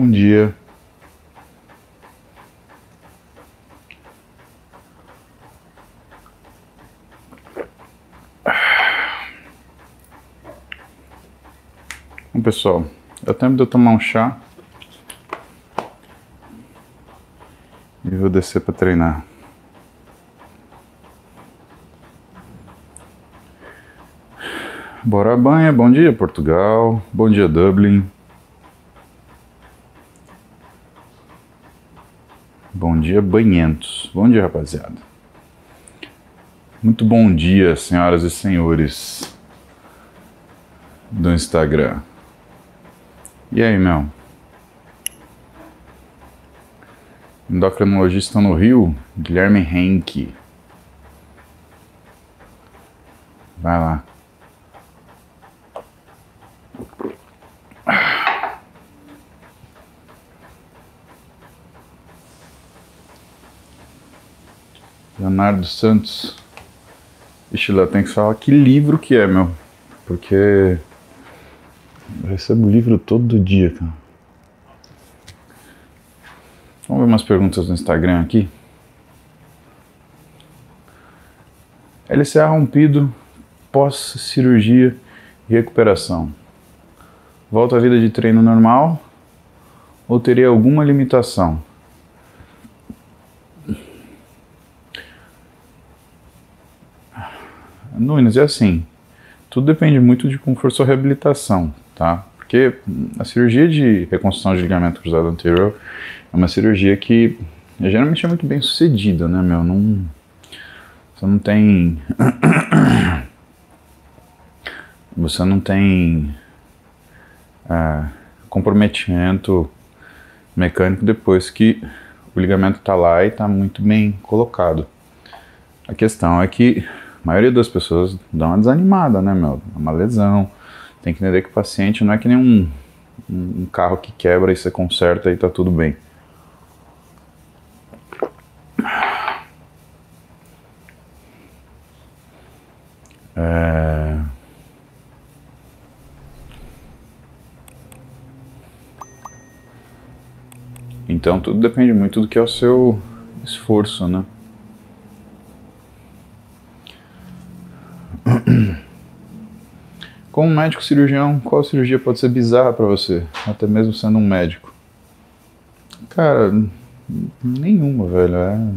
Bom dia. Bom, pessoal, é tempo de eu tomar um chá e vou descer para treinar. Bora banha, bom dia Portugal, bom dia Dublin. Dia banhentos, bom dia rapaziada. Muito bom dia senhoras e senhores do Instagram. E aí, meu? Endocrinologista no Rio, Guilherme Henke. Vai lá. Leonardo Santos. Ixi, lá tem que falar que livro que é, meu. Porque eu recebo livro todo dia, cara. Vamos ver umas perguntas no Instagram aqui. LCA rompido pós-cirurgia e recuperação. Volta à vida de treino normal ou teria alguma limitação? Nunes, é assim. Tudo depende muito de como for sua reabilitação, tá? Porque a cirurgia de reconstrução de ligamento cruzado anterior é uma cirurgia que geralmente é muito bem sucedida, né, meu? Não, você não tem. Você não tem é, comprometimento mecânico depois que o ligamento está lá e está muito bem colocado. A questão é que a maioria das pessoas dá uma desanimada, né, meu? É uma lesão. Tem que entender que o paciente não é que nem um, um carro que quebra e você conserta e tá tudo bem. É... Então tudo depende muito do que é o seu esforço, né? Como médico cirurgião, qual cirurgia pode ser bizarra para você, até mesmo sendo um médico? Cara, nenhuma, velho. É...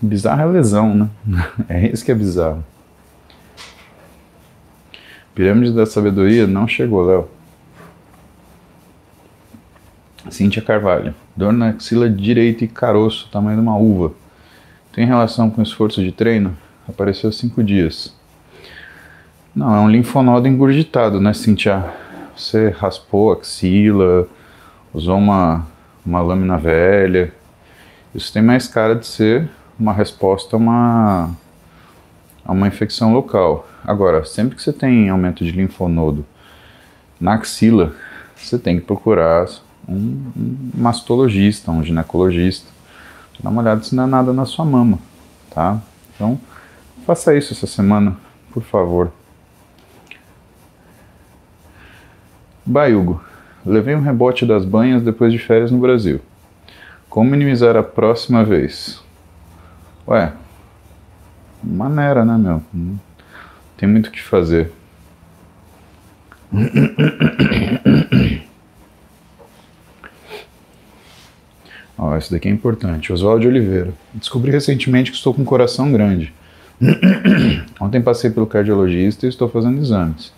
Bizarra é lesão, né? É isso que é bizarro. Pirâmide da Sabedoria não chegou, Léo. Cíntia Carvalho. Dor na axila direita e caroço, tamanho de uma uva. Tem relação com esforço de treino? Apareceu há cinco dias. Não, é um linfonodo engurgitado, né, Cintia? Você raspou a axila, usou uma, uma lâmina velha. Isso tem mais cara de ser uma resposta a uma, a uma infecção local. Agora, sempre que você tem aumento de linfonodo na axila, você tem que procurar um, um mastologista, um ginecologista, dar uma olhada se não é nada na sua mama, tá? Então, faça isso essa semana, por favor. Baiugo. Levei um rebote das banhas depois de férias no Brasil. Como minimizar a próxima vez? Ué, maneira, né, meu? Não tem muito o que fazer. Ó, esse daqui é importante. Oswaldo Oliveira. Descobri recentemente que estou com um coração grande. Ontem passei pelo cardiologista e estou fazendo exames.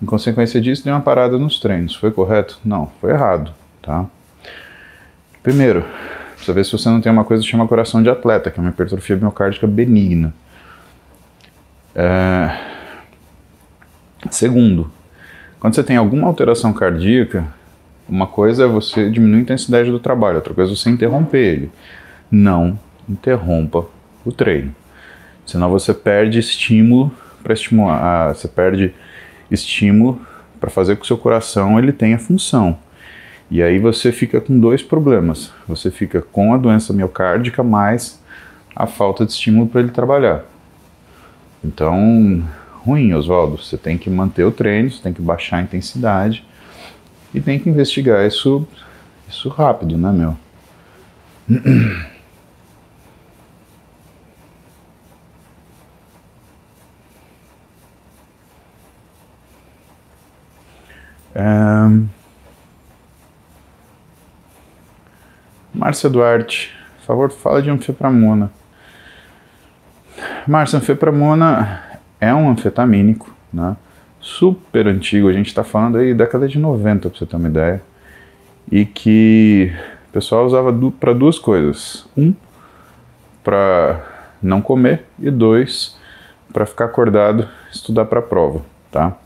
Em consequência disso, dei uma parada nos treinos. Foi correto? Não, foi errado, tá? Primeiro, precisa ver se você não tem uma coisa que chama coração de atleta, que é uma hipertrofia miocárdica benigna. É... Segundo, quando você tem alguma alteração cardíaca, uma coisa é você diminuir a intensidade do trabalho, outra coisa é você interromper ele. Não interrompa o treino. Senão você perde estímulo para estimular, ah, você perde estímulo para fazer com que o seu coração ele tenha função. E aí você fica com dois problemas. Você fica com a doença miocárdica mais a falta de estímulo para ele trabalhar. Então, ruim, Oswaldo. Você tem que manter o treino, você tem que baixar a intensidade E tem que investigar isso, isso rápido, né, meu? É... Márcia Duarte, por favor, fala de anfepramona. Márcia, anfepramona é um anfetamínico, né? Super antigo, a gente está falando aí década de 90, para você ter uma ideia. E que o pessoal usava para duas coisas. Um, para não comer, e dois, para ficar acordado, estudar para a prova, tá?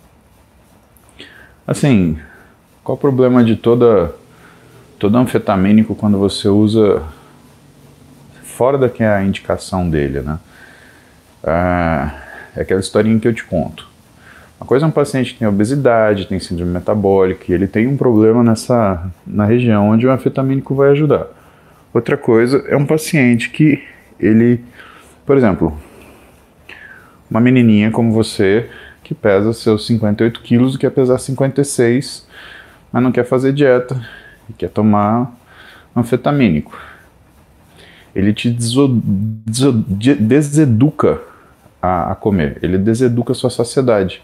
Assim, qual o problema de toda todo anfetamínico quando você usa fora da que é a indicação dele, né? Ah, é aquela historinha que eu te conto. Uma coisa é um paciente que tem obesidade, tem síndrome metabólica, e ele tem um problema nessa na região onde o anfetamínico vai ajudar. Outra coisa é um paciente que ele, por exemplo, uma menininha como você que pesa seus 58 quilos e quer pesar 56, mas não quer fazer dieta e quer tomar anfetamínico. Ele te deseduca a, a comer, ele deseduca a sua saciedade.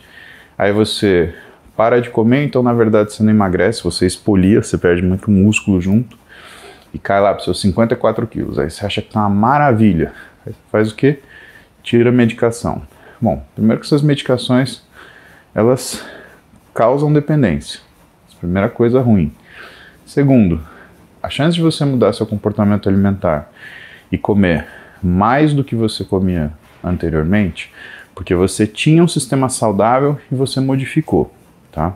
Aí você para de comer, então na verdade você não emagrece, você expolia, você perde muito músculo junto e cai lá para seus 54 quilos. Aí você acha que tá uma maravilha. Aí faz o que? Tira a medicação. Bom, primeiro que essas medicações elas causam dependência. Primeira coisa ruim. Segundo, a chance de você mudar seu comportamento alimentar e comer mais do que você comia anteriormente, porque você tinha um sistema saudável e você modificou, tá?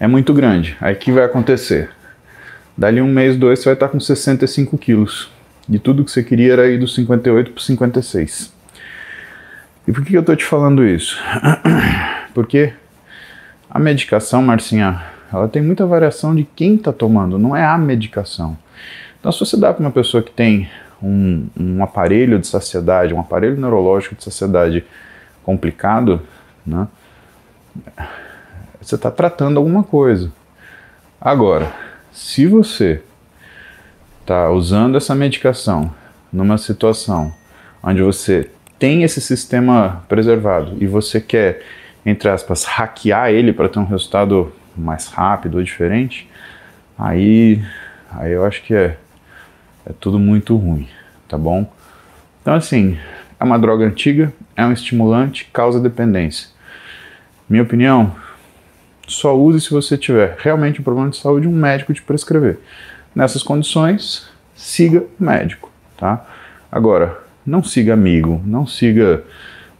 É muito grande. Aí que vai acontecer? Dali um mês, dois, você vai estar com 65 quilos. E tudo que você queria era ir dos 58 para 56. E por que eu estou te falando isso? Porque a medicação, Marcinha, ela tem muita variação de quem está tomando, não é a medicação. Então, se você dá para uma pessoa que tem um, um aparelho de saciedade, um aparelho neurológico de saciedade complicado, né, você está tratando alguma coisa. Agora, se você está usando essa medicação numa situação onde você tem esse sistema preservado e você quer, entre aspas, hackear ele para ter um resultado mais rápido ou diferente, aí, aí eu acho que é, é tudo muito ruim, tá bom? Então, assim, é uma droga antiga, é um estimulante, causa dependência. Minha opinião, só use se você tiver realmente um problema de saúde um médico te prescrever. Nessas condições, siga o médico, tá? Agora, não siga amigo, não siga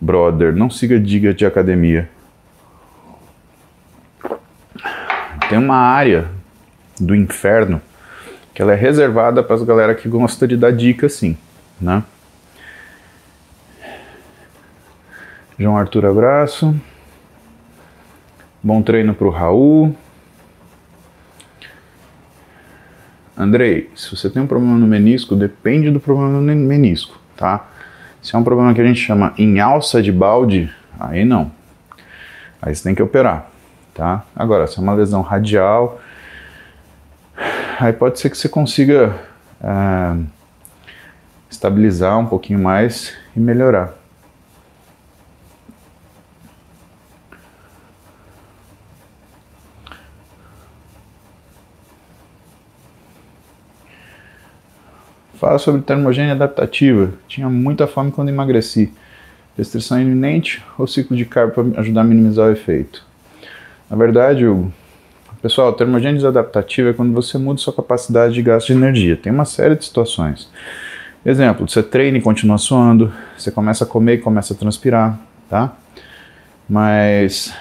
brother, não siga diga de academia. Tem uma área do inferno que ela é reservada para as galera que gosta de dar dica assim, né? João Arthur, abraço. Bom treino para o Raul. Andrei, se você tem um problema no menisco, depende do problema no menisco, tá? Se é um problema que a gente chama em alça de balde, aí não. Aí você tem que operar tá? Agora, se é uma lesão radial, aí pode ser que você consiga é, estabilizar um pouquinho mais e melhorar. Fala sobre termogênia adaptativa. Tinha muita fome quando emagreci. Restrição iminente ou ciclo de carbo para ajudar a minimizar o efeito? Na verdade, o pessoal, termogênese adaptativa é quando você muda sua capacidade de gasto de energia. Tem uma série de situações. Exemplo, você treina e continua suando, você começa a comer e começa a transpirar, tá? Mas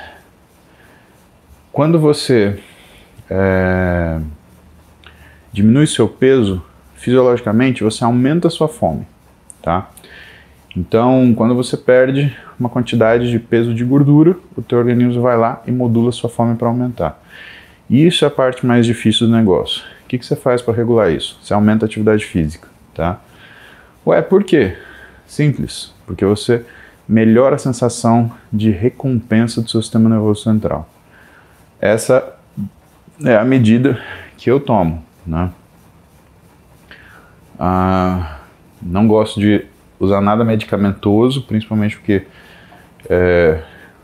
quando você é, diminui seu peso, fisiologicamente você aumenta a sua fome, tá? Então, quando você perde uma quantidade de peso de gordura, o teu organismo vai lá e modula sua fome para aumentar. Isso é a parte mais difícil do negócio. O que, que você faz para regular isso? Você aumenta a atividade física, tá? Ué, por quê? Simples, porque você melhora a sensação de recompensa do seu sistema nervoso central. Essa é a medida que eu tomo, né? Ah, não gosto de usar nada medicamentoso, principalmente porque é,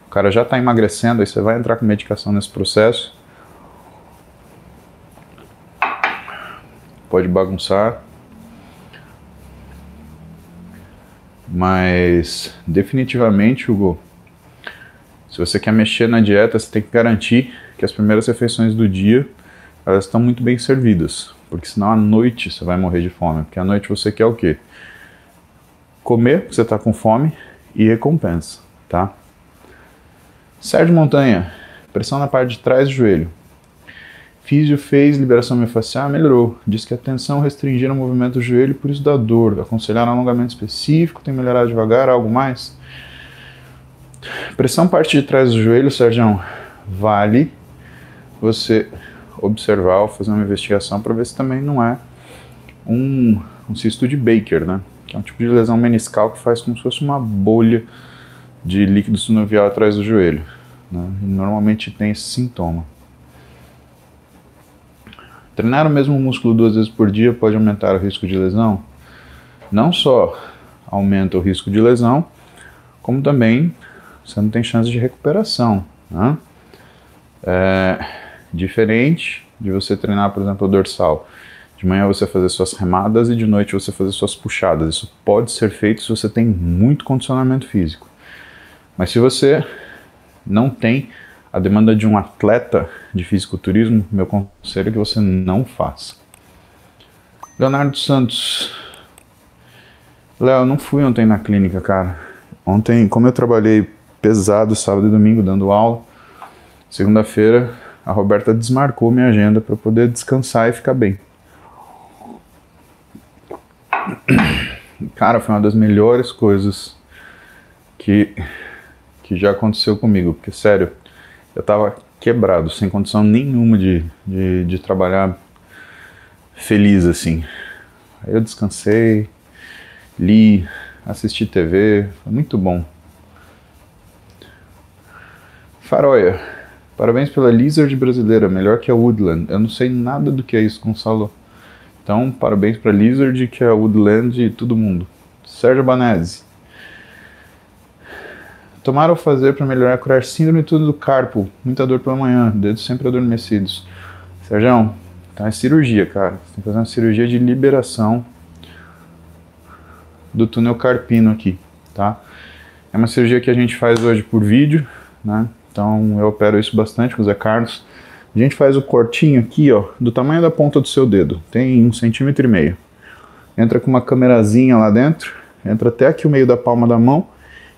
o cara já está emagrecendo, aí você vai entrar com medicação nesse processo. Pode bagunçar. Mas definitivamente, Hugo, se você quer mexer na dieta, você tem que garantir que as primeiras refeições do dia elas estão muito bem servidas, porque senão à noite você vai morrer de fome, porque à noite você quer o quê? Comer, porque você está com fome, e recompensa, tá? Sérgio Montanha, pressão na parte de trás do joelho. Físio fez liberação miofascial, melhorou. Diz que a tensão restringiram o movimento do joelho, por isso da dor. Aconselharam alongamento específico, tem melhorado devagar, algo mais? Pressão parte de trás do joelho, Sérgio, vale você observar ou fazer uma investigação para ver se também não é um, um cisto de Baker, né? Que é um tipo de lesão meniscal que faz como se fosse uma bolha de líquido sinovial atrás do joelho. Né? Normalmente tem esse sintoma. Treinar o mesmo músculo duas vezes por dia pode aumentar o risco de lesão? Não só aumenta o risco de lesão, como também você não tem chance de recuperação. Né? É, Diferente de você treinar, por exemplo, o dorsal. De manhã você fazer suas remadas e de noite você fazer suas puxadas. Isso pode ser feito se você tem muito condicionamento físico. Mas se você não tem a demanda de um atleta de fisiculturismo, meu conselho é que você não faça. Leonardo Santos. Léo, não fui ontem na clínica, cara. Ontem, como eu trabalhei pesado sábado e domingo dando aula, segunda-feira a Roberta desmarcou minha agenda para poder descansar e ficar bem. Cara, foi uma das melhores coisas que, que já aconteceu comigo, porque sério, eu tava quebrado, sem condição nenhuma de, de, de trabalhar feliz assim. Aí eu descansei, li, assisti TV, foi muito bom. Faroia, Parabéns pela Lizard brasileira, melhor que a Woodland. Eu não sei nada do que é isso, Gonçalo. Então, parabéns para Lizard, que é a Woodland e todo mundo. Sérgio Banese. Tomar ou fazer para melhorar curar síndrome tudo do carpo, muita dor pela manhã, dedos sempre adormecidos. Sérgio, tá é cirurgia, cara. Você tem que fazer uma cirurgia de liberação do túnel carpino aqui, tá? É uma cirurgia que a gente faz hoje por vídeo, né? Então eu opero isso bastante com o Zé Carlos. A gente faz o cortinho aqui, ó, do tamanho da ponta do seu dedo. Tem um centímetro e meio. Entra com uma câmerazinha lá dentro, entra até aqui o meio da palma da mão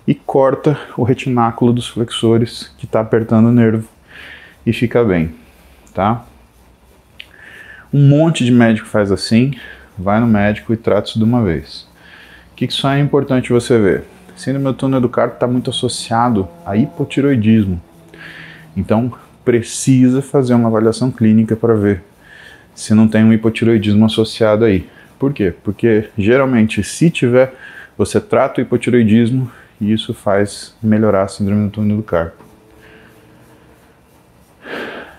e corta o retináculo dos flexores que está apertando o nervo e fica bem, tá? Um monte de médico faz assim, vai no médico e trata isso de uma vez. O que, que isso é importante você ver? Síndrome do túnel do carpo está muito associado a hipotiroidismo. Então, precisa fazer uma avaliação clínica para ver se não tem um hipotiroidismo associado aí. Por quê? Porque geralmente, se tiver, você trata o hipotiroidismo e isso faz melhorar a síndrome do túnel do carpo.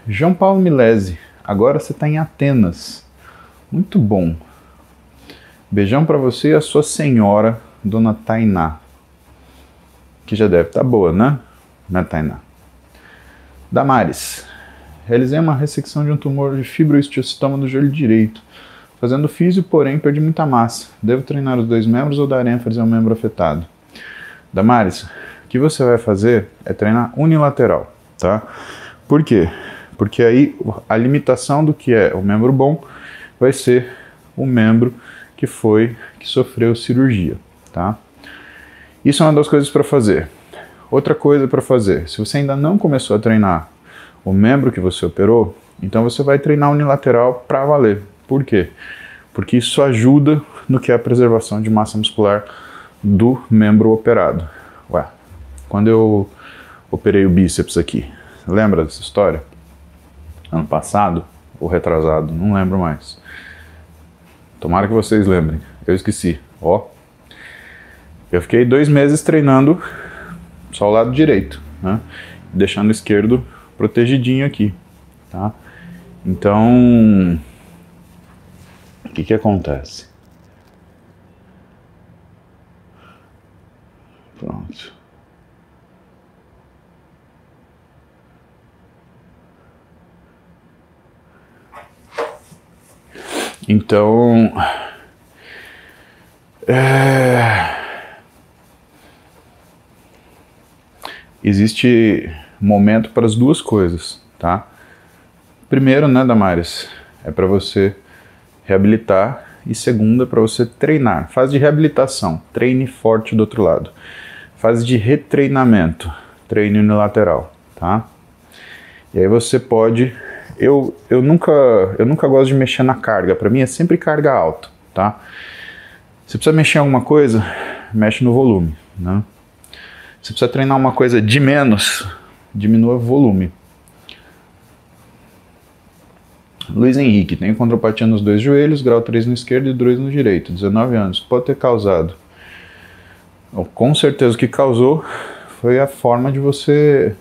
João Paulo Milese, agora você está em Atenas. Muito bom. Beijão para você e a sua senhora, Dona Tainá que já deve estar tá boa, né? Né, Tainá? Damares. Realizei uma ressecção de um tumor de fibroestiocitoma do joelho direito. Fazendo físio, porém, perdi muita massa. Devo treinar os dois membros ou dar ênfase ao membro afetado? Damares, o que você vai fazer é treinar unilateral, tá? Por quê? Porque aí a limitação do que é o membro bom vai ser o membro que foi, que sofreu cirurgia, tá? Isso é uma das coisas para fazer. Outra coisa para fazer, se você ainda não começou a treinar o membro que você operou, então você vai treinar unilateral para valer. Por quê? Porque isso ajuda no que é a preservação de massa muscular do membro operado. Ué, quando eu operei o bíceps aqui, lembra dessa história? Ano passado ou retrasado, não lembro mais. Tomara que vocês lembrem. Eu esqueci. Ó, eu fiquei dois meses treinando só o lado direito, né? deixando o esquerdo protegidinho aqui, tá? Então, o que, que acontece? Pronto. Então, é, existe momento para as duas coisas, tá? Primeiro, né, Damares, é para você reabilitar e segunda para você treinar. Fase de reabilitação, treine forte do outro lado. Fase de retreinamento, treine unilateral, tá? E aí você pode eu, eu nunca eu nunca gosto de mexer na carga, para mim é sempre carga alta, tá? Se precisa mexer em alguma coisa, mexe no volume, né? Se precisa treinar uma coisa de menos, diminua o volume. Luiz Henrique tem condropatia nos dois joelhos, grau 3 no esquerdo e 2 no direito, 19 anos. Pode ter causado. Com certeza o que causou foi a forma de você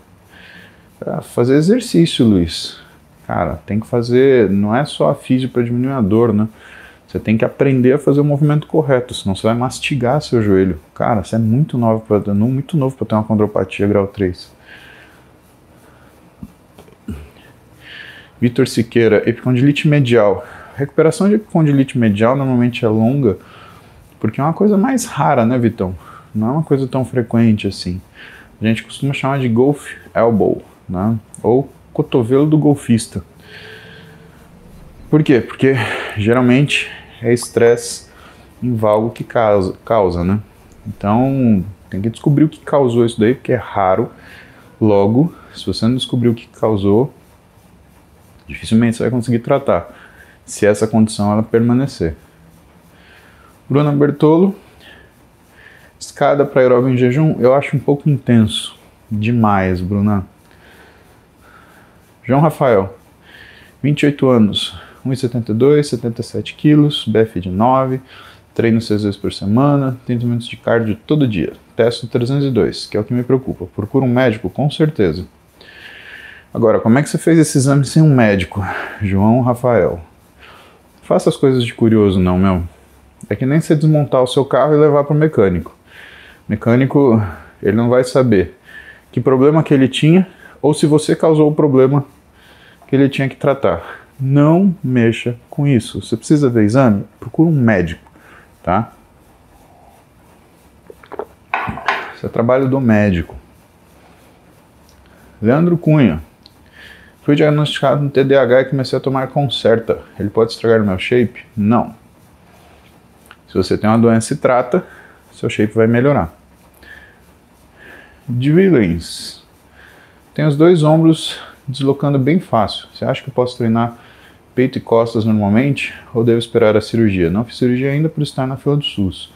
ah, fazer exercício, Luiz. Cara, tem que fazer, não é só a física para diminuir a dor, né? Você tem que aprender a fazer o movimento correto, senão você vai mastigar seu joelho. Cara, você é muito novo para muito novo para ter uma condropatia grau 3. Vitor Siqueira, epicondilite medial. Recuperação de epicondilite medial normalmente é longa, porque é uma coisa mais rara, né, Vitão? Não é uma coisa tão frequente assim. A gente costuma chamar de golf elbow, né? Ou cotovelo do golfista. Por quê? Porque geralmente é estresse em valgo que causa, causa, né? Então, tem que descobrir o que causou isso daí, porque é raro. Logo, se você não descobrir o que causou, dificilmente você vai conseguir tratar, se essa condição ela permanecer. Bruna Bertolo, escada para aeróbio em jejum, eu acho um pouco intenso, demais, Bruna. João Rafael, 28 anos, 1,72, 77 quilos, BF de 9, treino 6 vezes por semana, 30 minutos de cardio todo dia. Testo 302, que é o que me preocupa. Procura um médico, com certeza. Agora, como é que você fez esse exame sem um médico? João Rafael. Faça as coisas de curioso, não, meu. É que nem você desmontar o seu carro e levar para o mecânico. Mecânico, ele não vai saber que problema que ele tinha ou se você causou o problema que ele tinha que tratar. Não mexa com isso. Você precisa ver exame? Procura um médico, tá? Isso é trabalho do médico. Leandro Cunha. Fui diagnosticado no TDAH e comecei a tomar Concerta. Ele pode estragar o meu shape? Não. Se você tem uma doença e trata, seu shape vai melhorar. Drillings. Tem os dois ombros deslocando bem fácil. Você acha que eu posso treinar peito e costas normalmente ou devo esperar a cirurgia? Não fiz cirurgia ainda por estar na fila do SUS.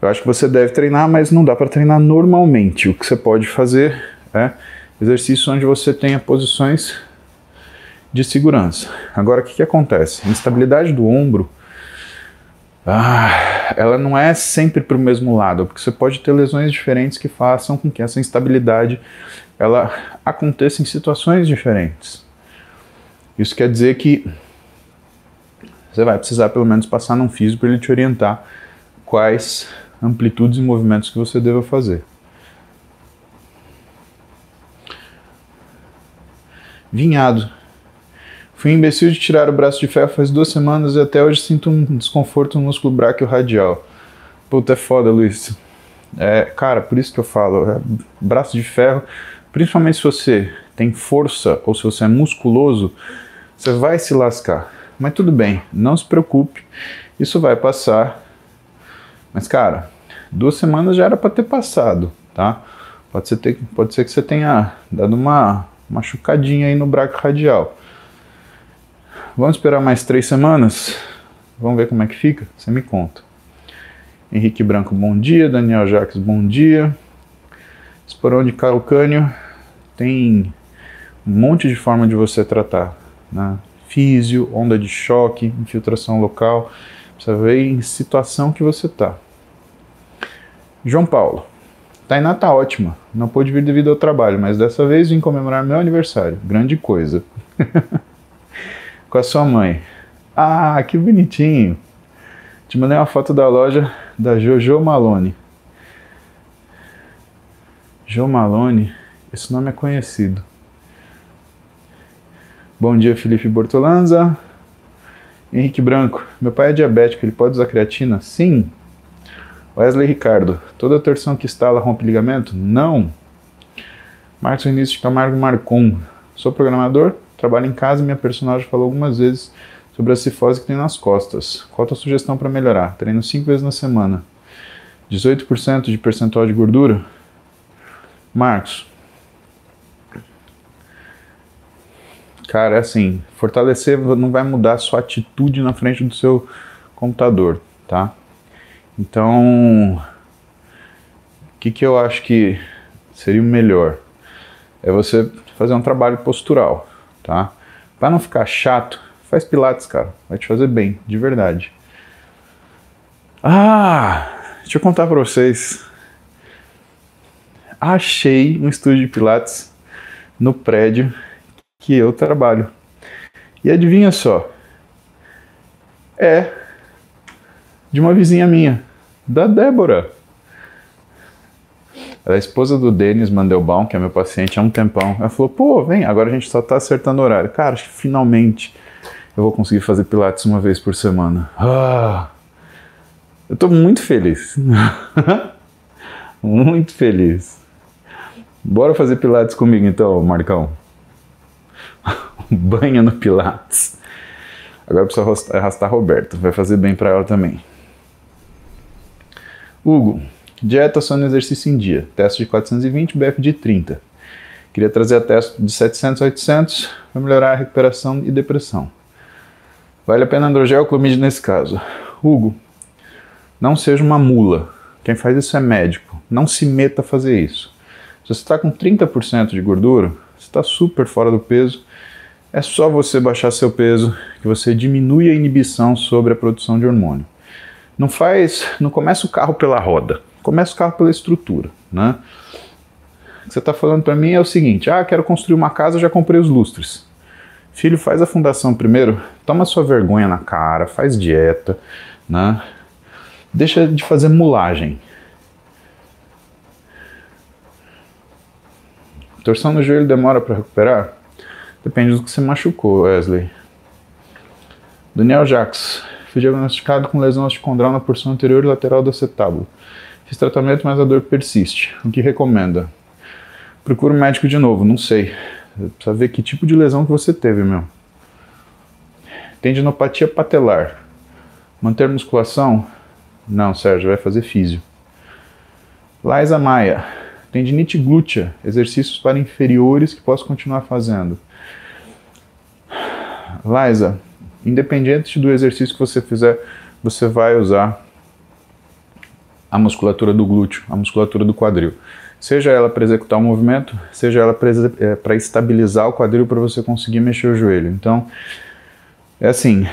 Eu acho que você deve treinar, mas não dá para treinar normalmente. O que você pode fazer é exercício onde você tenha posições de segurança. Agora, o que, que acontece? A instabilidade do ombro, ah, ela não é sempre para o mesmo lado, porque você pode ter lesões diferentes que façam com que essa instabilidade ela aconteça em situações diferentes. Isso quer dizer que você vai precisar pelo menos passar num físico para ele te orientar quais amplitudes e movimentos que você deva fazer. Vinhado. Fui imbecil de tirar o braço de ferro faz duas semanas e até hoje sinto um desconforto no músculo braquio radial. Puta, é foda, Luiz. É, cara, por isso que eu falo, é, braço de ferro Principalmente se você tem força ou se você é musculoso, você vai se lascar. Mas tudo bem, não se preocupe, isso vai passar. Mas cara, duas semanas já era para ter passado, tá? Pode ser, ter, pode ser que você tenha dado uma machucadinha aí no braco radial. Vamos esperar mais três semanas? Vamos ver como é que fica? Você me conta. Henrique Branco, bom dia. Daniel Jacques, bom dia. Esporão de calcânio tem um monte de forma de você tratar. Né? Físio, onda de choque, infiltração local. Precisa ver em situação que você está. João Paulo. Tainá tá ótima. Não pôde vir devido ao trabalho, mas dessa vez vim comemorar meu aniversário. Grande coisa. com a sua mãe. Ah, que bonitinho. Te mandei uma foto da loja da Jojo Malone. Jo Malone, esse nome é conhecido. Bom dia, Felipe Bortolanza. Henrique Branco, meu pai é diabético, ele pode usar creatina? Sim. Wesley Ricardo, toda torção que instala rompe ligamento? Não. Marcos Vinícius de Camargo Marcon, sou programador, trabalho em casa e minha personagem falou algumas vezes sobre a cifose que tem nas costas. Qual a tua sugestão para melhorar? Treino 5 vezes na semana. 18% de percentual de gordura? Marcos. Cara, é assim, fortalecer não vai mudar a sua atitude na frente do seu computador, tá? Então, o que, que eu acho que seria o melhor? É você fazer um trabalho postural, tá? Para não ficar chato, Faz pilates, cara. Vai te fazer bem, de verdade. Ah, deixa eu contar para vocês. Achei um estúdio de pilates no prédio que eu trabalho. E adivinha só? É de uma vizinha minha, da Débora. Ela é a esposa do Denis Mandelbaum, que é meu paciente há um tempão. Ela falou: pô, vem, agora a gente só tá acertando o horário. Cara, acho que finalmente eu vou conseguir fazer pilates uma vez por semana. Ah, eu estou muito feliz. muito feliz. Bora fazer pilates comigo então, Marcão. Banha no pilates. Agora precisa arrastar a Roberta, vai fazer bem para ela também. Hugo, dieta só no exercício em dia. Teste de 420, BF de 30. Queria trazer a teste de 700 a 800 para melhorar a recuperação e depressão. Vale a pena androgel ou clomide nesse caso? Hugo, não seja uma mula. Quem faz isso é médico. Não se meta a fazer isso. Se você está com 30% de gordura, você está super fora do peso. É só você baixar seu peso que você diminui a inibição sobre a produção de hormônio. Não faz, não começa o carro pela roda, começa o carro pela estrutura, né? O que você está falando para mim é o seguinte: ah, quero construir uma casa, já comprei os lustres. Filho, faz a fundação primeiro, toma sua vergonha na cara, faz dieta, né? Deixa de fazer mulagem. Torção no joelho demora para recuperar? Depende do que você machucou, Wesley. Daniel Jacques. Fui diagnosticado com lesão osteocondral na porção anterior e lateral do acetábulo. Fiz tratamento, mas a dor persiste. O que recomenda? Procura um médico de novo, não sei. Precisa ver que tipo de lesão que você teve, meu. Tendinopatia patelar. Manter musculação? Não, Sérgio, vai fazer físio. Liza Maia. Tendinite glútea. Exercícios para inferiores que posso continuar fazendo. Liza, independente do exercício que você fizer, você vai usar a musculatura do glúteo, a musculatura do quadril. Seja ela para executar o movimento, seja ela para é, estabilizar o quadril para você conseguir mexer o joelho. Então, é assim: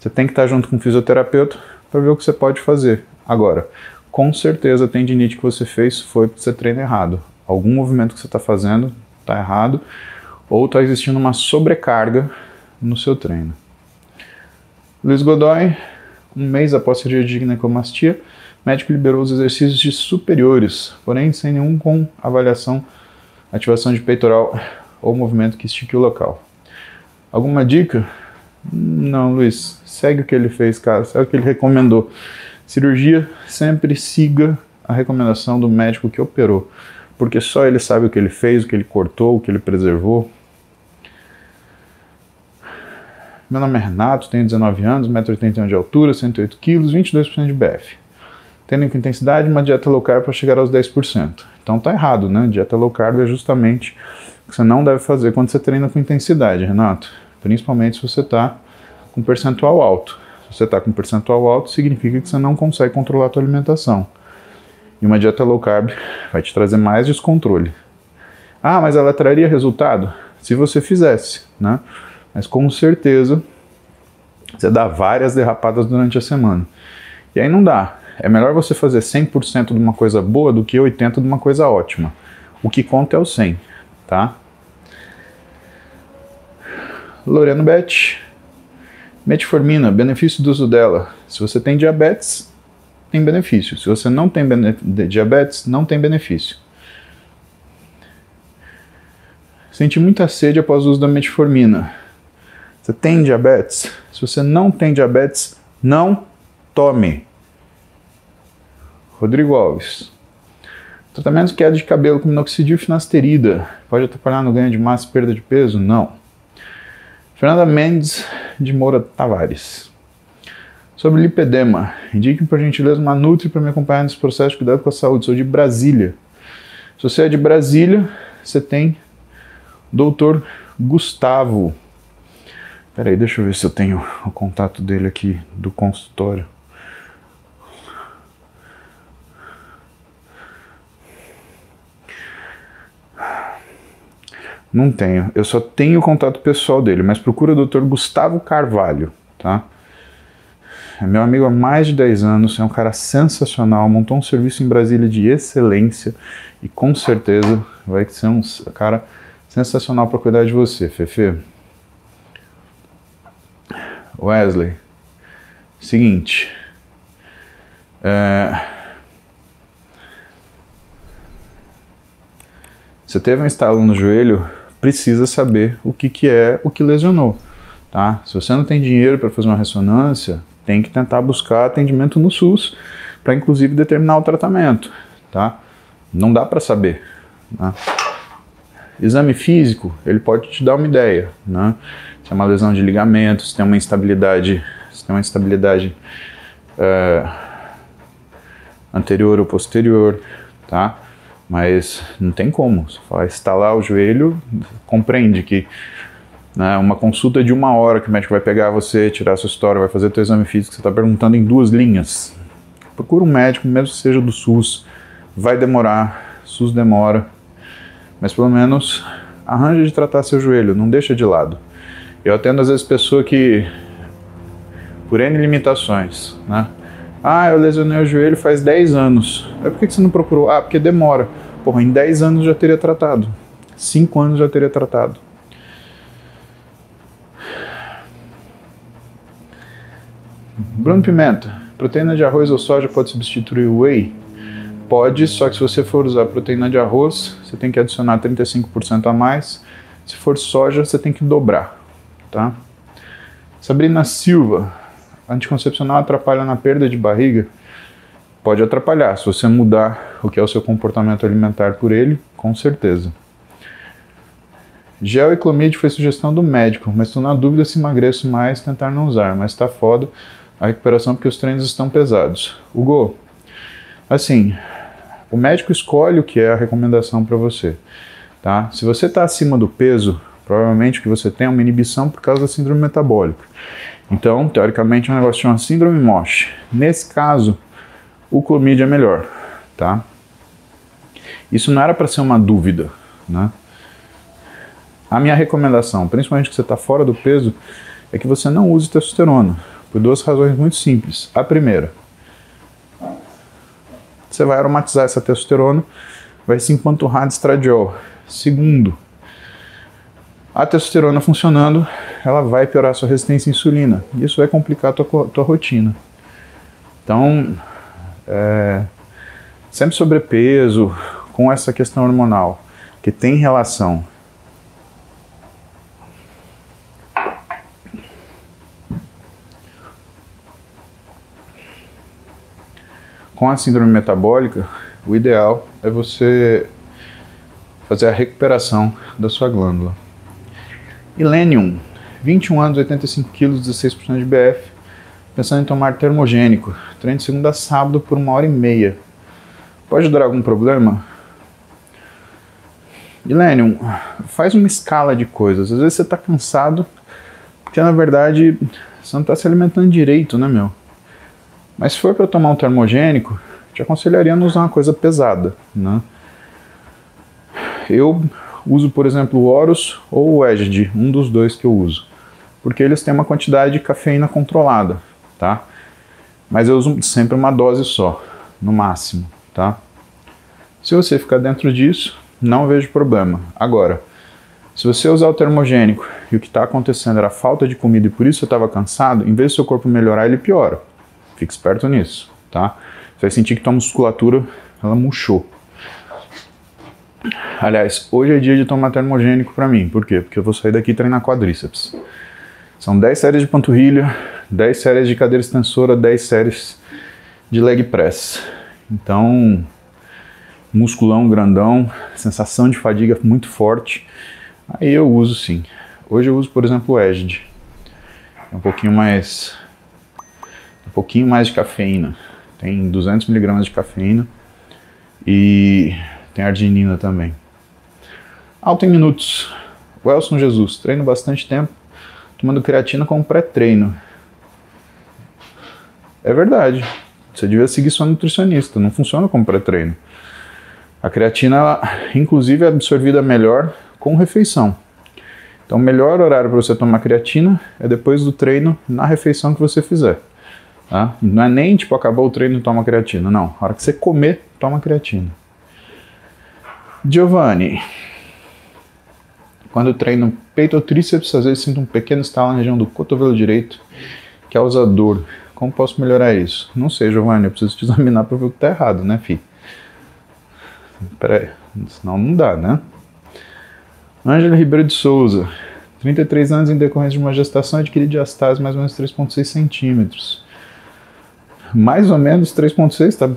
você tem que estar junto com o fisioterapeuta para ver o que você pode fazer. Agora, com certeza a tendinite que você fez foi porque você treina errado. Algum movimento que você está fazendo está errado, ou está existindo uma sobrecarga no seu treino. Luiz Godoy, um mês após a cirurgia de ginecomastia, médico liberou os exercícios de superiores, porém sem nenhum com avaliação, ativação de peitoral ou movimento que estique o local. Alguma dica? Não, Luiz. Segue o que ele fez, cara. Segue o que ele recomendou. Cirurgia, sempre siga a recomendação do médico que operou, porque só ele sabe o que ele fez, o que ele cortou, o que ele preservou. Meu nome é Renato, tenho 19 anos, 1,81m de altura, 108 kg, 22% de BF tendo com intensidade uma dieta low carb para chegar aos 10%. Então tá errado, né? Dieta low carb é justamente o que você não deve fazer quando você treina com intensidade, Renato. Principalmente se você está com percentual alto. Se você está com percentual alto, significa que você não consegue controlar a sua alimentação. E uma dieta low carb vai te trazer mais descontrole. Ah, mas ela traria resultado? Se você fizesse, né? Mas com certeza você dá várias derrapadas durante a semana. E aí não dá. É melhor você fazer 100% de uma coisa boa do que 80% de uma coisa ótima. O que conta é o 100, tá? Loreno Bet, metformina, benefício do uso dela. Se você tem diabetes, tem benefício. Se você não tem diabetes, não tem benefício. Senti muita sede após o uso da metformina. Você tem diabetes? Se você não tem diabetes, não tome. Rodrigo Alves. Tratamento queda de cabelo com minoxidil finasterida pode atrapalhar no ganho de massa e perda de peso? Não. Fernanda Mendes de Moura Tavares. Sobre lipedema, indique por gentileza uma Nutri para me acompanhar nesse processo de cuidado com a saúde. Sou de Brasília. Se você é de Brasília, você tem Doutor Gustavo. Peraí, deixa eu ver se eu tenho o contato dele aqui do consultório. Não tenho. Eu só tenho o contato pessoal dele, mas procura o Dr. Gustavo Carvalho, tá? É meu amigo há mais de 10 anos, é um cara sensacional, montou um serviço em Brasília de excelência e com certeza vai ser um cara sensacional para cuidar de você, Fefe. Wesley, seguinte, é, você teve um estalo no joelho, precisa saber o que, que é o que lesionou. Tá? Se você não tem dinheiro para fazer uma ressonância, tem que tentar buscar atendimento no SUS para inclusive determinar o tratamento. Tá? Não dá para saber. Né? Exame físico, ele pode te dar uma ideia. Né? Se é uma lesão de ligamento, se tem uma instabilidade, se tem uma instabilidade é, anterior ou posterior, tá? Mas não tem como. Você vai instalar o joelho, compreende que né, uma consulta de uma hora que o médico vai pegar você, tirar a sua história, vai fazer teu exame físico, você está perguntando em duas linhas. Procura um médico, mesmo que seja do SUS. Vai demorar, SUS demora, mas pelo menos arranja de tratar seu joelho, não deixa de lado. Eu atendo às vezes pessoa que, por N limitações, né? Ah, eu lesionei o joelho faz 10 anos. É por que você não procurou? Ah, porque demora. Porra, em 10 anos já teria tratado. 5 anos já teria tratado. Bruno Pimenta, proteína de arroz ou soja pode substituir o whey? Pode, só que se você for usar proteína de arroz, você tem que adicionar 35% a mais. Se for soja, você tem que dobrar, tá? Sabrina Silva, anticoncepcional atrapalha na perda de barriga? Pode atrapalhar, se você mudar o que é o seu comportamento alimentar por ele, com certeza. Gel e clomide foi sugestão do médico, mas estou na dúvida se emagreço mais tentar não usar, mas está foda a recuperação porque os treinos estão pesados. Hugo, assim, o médico escolhe o que é a recomendação para você, tá? Se você está acima do peso, provavelmente o que você tem é uma inibição por causa da síndrome metabólica. Então, teoricamente, é um negócio chama síndrome MOSH. Nesse caso, o clomídia é melhor, tá? Isso não era para ser uma dúvida, né? A minha recomendação, principalmente que você está fora do peso, é que você não use testosterona, por duas razões muito simples. A primeira, você vai aromatizar essa testosterona, vai se empanturrar de estradiol. Segundo, a testosterona funcionando, ela vai piorar sua resistência à insulina. Isso vai complicar a tua, tua rotina. Então, é, sempre sobrepeso, com essa questão hormonal, que tem relação com a síndrome metabólica, o ideal é você fazer a recuperação da sua glândula. Ilenium, 21 anos, 85 quilos, 16% de BF, pensando em tomar termogênico, treino de segunda a sábado por uma hora e meia. Pode dar algum problema? Ilenium, faz uma escala de coisas. Às vezes você está cansado, porque na verdade você não está se alimentando direito, né, meu? Mas se for para tomar um termogênico, te aconselharia a não usar uma coisa pesada, né? Eu uso, por exemplo, o Horus ou o Edge, um dos dois que eu uso, porque eles têm uma quantidade de cafeína controlada, tá? Mas eu uso sempre uma dose só, no máximo, tá? Se você ficar dentro disso, não vejo problema. Agora, Se você usar o termogênico e o que está acontecendo era falta de comida e por isso você estava cansado, em vez do seu corpo melhorar, ele piora. Fique esperto nisso, tá? Você vai sentir que tua musculatura ela murchou. Aliás, hoje é dia de tomar termogênico para mim. Por quê? Porque eu vou sair daqui e treinar quadríceps. São 10 séries de panturrilha, 10 séries de cadeira extensora, 10 séries de leg press. Então, musculão grandão, sensação de fadiga muito forte. Aí eu uso sim. Hoje eu uso, por exemplo, o Edge. É um pouquinho mais um pouquinho mais de cafeína. Tem 200 miligramas de cafeína e tem arginina também. Alto em minutos. Welson Jesus, treino bastante tempo, tomando creatina como pré-treino. É verdade. Você devia seguir sua nutricionista, não funciona como pré-treino. A creatina, ela, inclusive, é absorvida melhor com refeição. Então, o melhor horário para você tomar creatina é depois do treino, na refeição que você fizer. Tá? Não é nem tipo, acabou o treino e toma creatina. Não. A hora que você comer, toma creatina. Giovanni. Quando treino peito ou tríceps, às vezes sinto um pequeno estalo na região do cotovelo direito, que causa dor. Como posso melhorar isso? Não sei, Giovanni, eu preciso te examinar para ver o que está errado, né, fi? Peraí, senão não dá, né? Ângela Ribeiro de Souza, 33 anos em decorrência de uma gestação, adquiri diastase mais ou menos 3,6 centímetros. Mais ou menos 3,6 está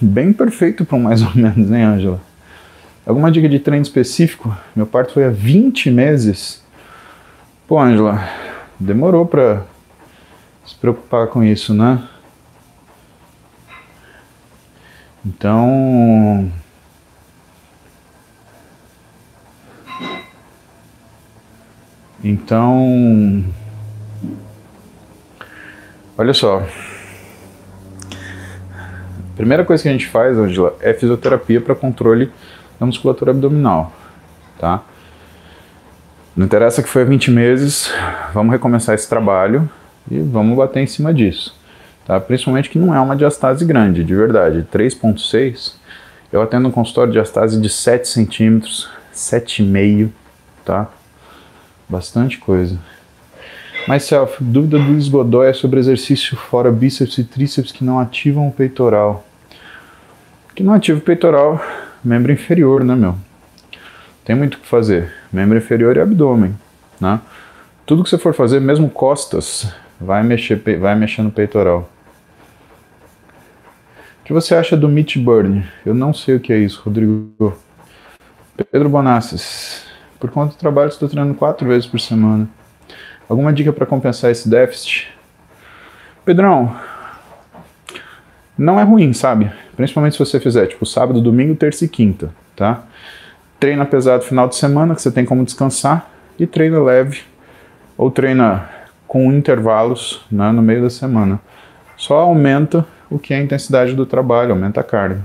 bem perfeito para um mais ou menos, hein, Ângela? Alguma dica de treino específico? Meu parto foi há 20 meses. Pô, Ângela, demorou para se preocupar com isso, né? Então, Então, olha só. A primeira coisa que a gente faz, Angela, é fisioterapia para controle da musculatura abdominal, tá? Não interessa que foi há 20 meses, vamos recomeçar esse trabalho e vamos bater em cima disso, tá? Principalmente que não é uma diastase grande, de verdade, 3.6, eu atendo um consultório de diastase de 7 centímetros, 7,5, tá? Bastante coisa. Mas, Self, dúvida do Luiz Godoy é sobre exercício fora bíceps e tríceps que não ativam o peitoral. Que não ativa o peitoral, membro inferior, né, meu? Tem muito o que fazer. Membro inferior e abdômen, né? Tudo que você for fazer, mesmo costas, vai mexer, vai mexer no peitoral. O que você acha do meat burn? Eu não sei o que é isso, Rodrigo. Pedro Bonassis. Por conta do trabalho, estou treinando quatro vezes por semana. Alguma dica para compensar esse déficit? Pedrão, não é ruim, sabe? Principalmente se você fizer tipo sábado, domingo, terça e quinta, tá? Treina pesado final de semana, que você tem como descansar, e treina leve, ou treina com intervalos né, no meio da semana. Só aumenta o que é a intensidade do trabalho, aumenta a carga.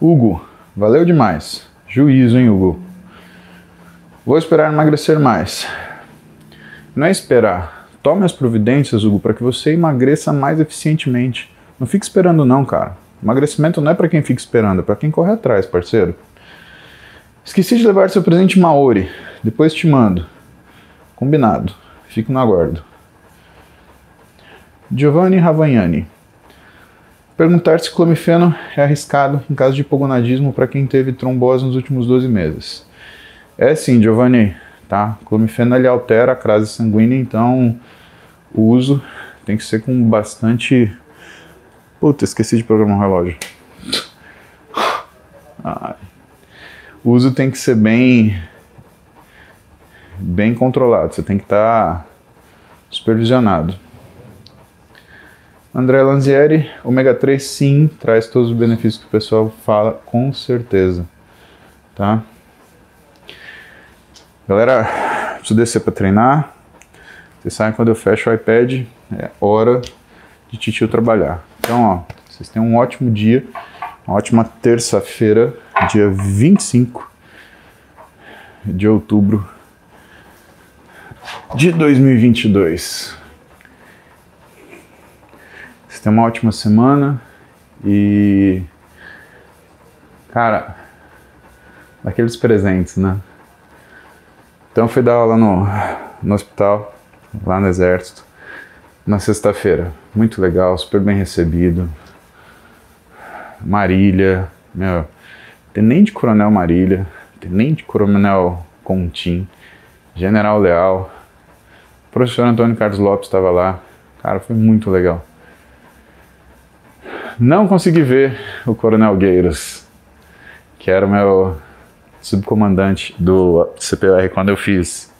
Hugo, Valeu demais. Juízo, hein, Hugo? Vou esperar emagrecer mais. Não é esperar. Tome as providências, Hugo, para que você emagreça mais eficientemente. Não fique esperando não, cara. Emagrecimento não é para quem fica esperando, é para quem corre atrás, parceiro. Esqueci de levar seu presente Maori. Depois te mando. Combinado. Fico no aguardo. Giovanni Ravagnani. Perguntar se clomifeno é arriscado em caso de hipogonadismo para quem teve trombose nos últimos 12 meses. É sim, Giovanni, tá? Clomifeno ele altera a crase sanguínea, então o uso tem que ser com bastante. Puta, esqueci de programar o relógio. Ah, o uso tem que ser bem bem controlado, você tem que estar tá supervisionado. André Lanzieri, ômega 3 sim, traz todos os benefícios que o pessoal fala, com certeza. Tá? Galera, preciso descer para treinar. Vocês sabem quando eu fecho o iPad, é hora de titio trabalhar. Então, ó, vocês tenham um ótimo dia, uma ótima terça-feira, dia 25 de outubro de 2022 tenha uma ótima semana e. Cara, daqueles presentes, né? Então fui dar aula no, no hospital, lá no exército, na sexta-feira. Muito legal, super bem recebido. Marília, meu, Tenente Coronel Marília, Tenente Coronel Contim, General Leal, o professor Antônio Carlos Lopes estava lá. Cara, foi muito legal. Não consegui ver o Coronel Gueiros, que era o meu subcomandante do CPR quando eu fiz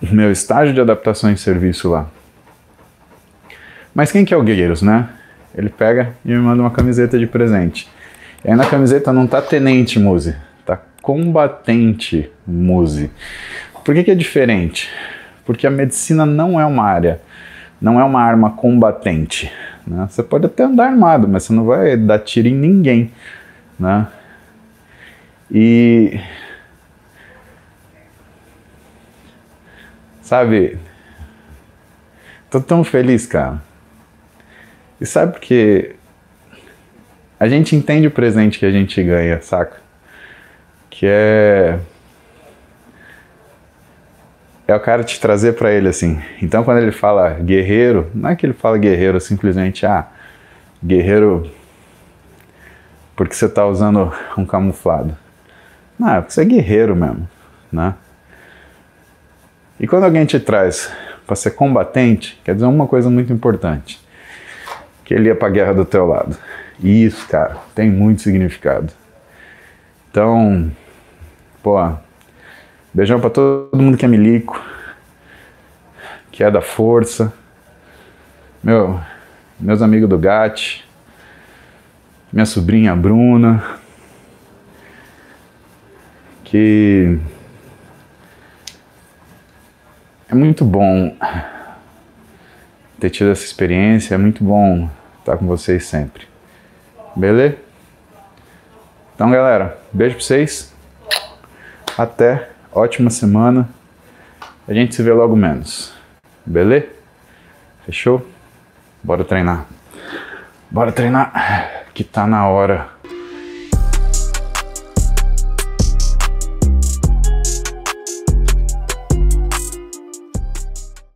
meu estágio de adaptação em serviço lá. Mas quem que é o Gueiros, né? Ele pega e me manda uma camiseta de presente. E aí na camiseta não tá Tenente Muse, tá Combatente Muse. Por que, que é diferente? Porque a medicina não é uma área, não é uma arma combatente. Né? Você pode até andar armado, mas você não vai dar tiro em ninguém. Né? E. Sabe, tô tão feliz, cara. E sabe porque a gente entende o presente que a gente ganha, saca? Que é é o cara te trazer para ele assim. Então quando ele fala guerreiro, não é que ele fala guerreiro simplesmente ah, guerreiro porque você tá usando um camuflado. É porque você é guerreiro mesmo, né? E quando alguém te traz para ser combatente, quer dizer uma coisa muito importante, que ele ia para a guerra do teu lado. E isso, cara, tem muito significado. Então, pô, beijão para todo mundo que é milico, que é da força. Meu, meus amigos do GAT, minha sobrinha Bruna, que é muito bom ter tido essa experiência, é muito bom estar com vocês sempre. Beleza? Então, galera, beijo pra vocês. Até. Ótima semana. A gente se vê logo menos. Beleza? Fechou? Bora treinar. Bora treinar. Que tá na hora.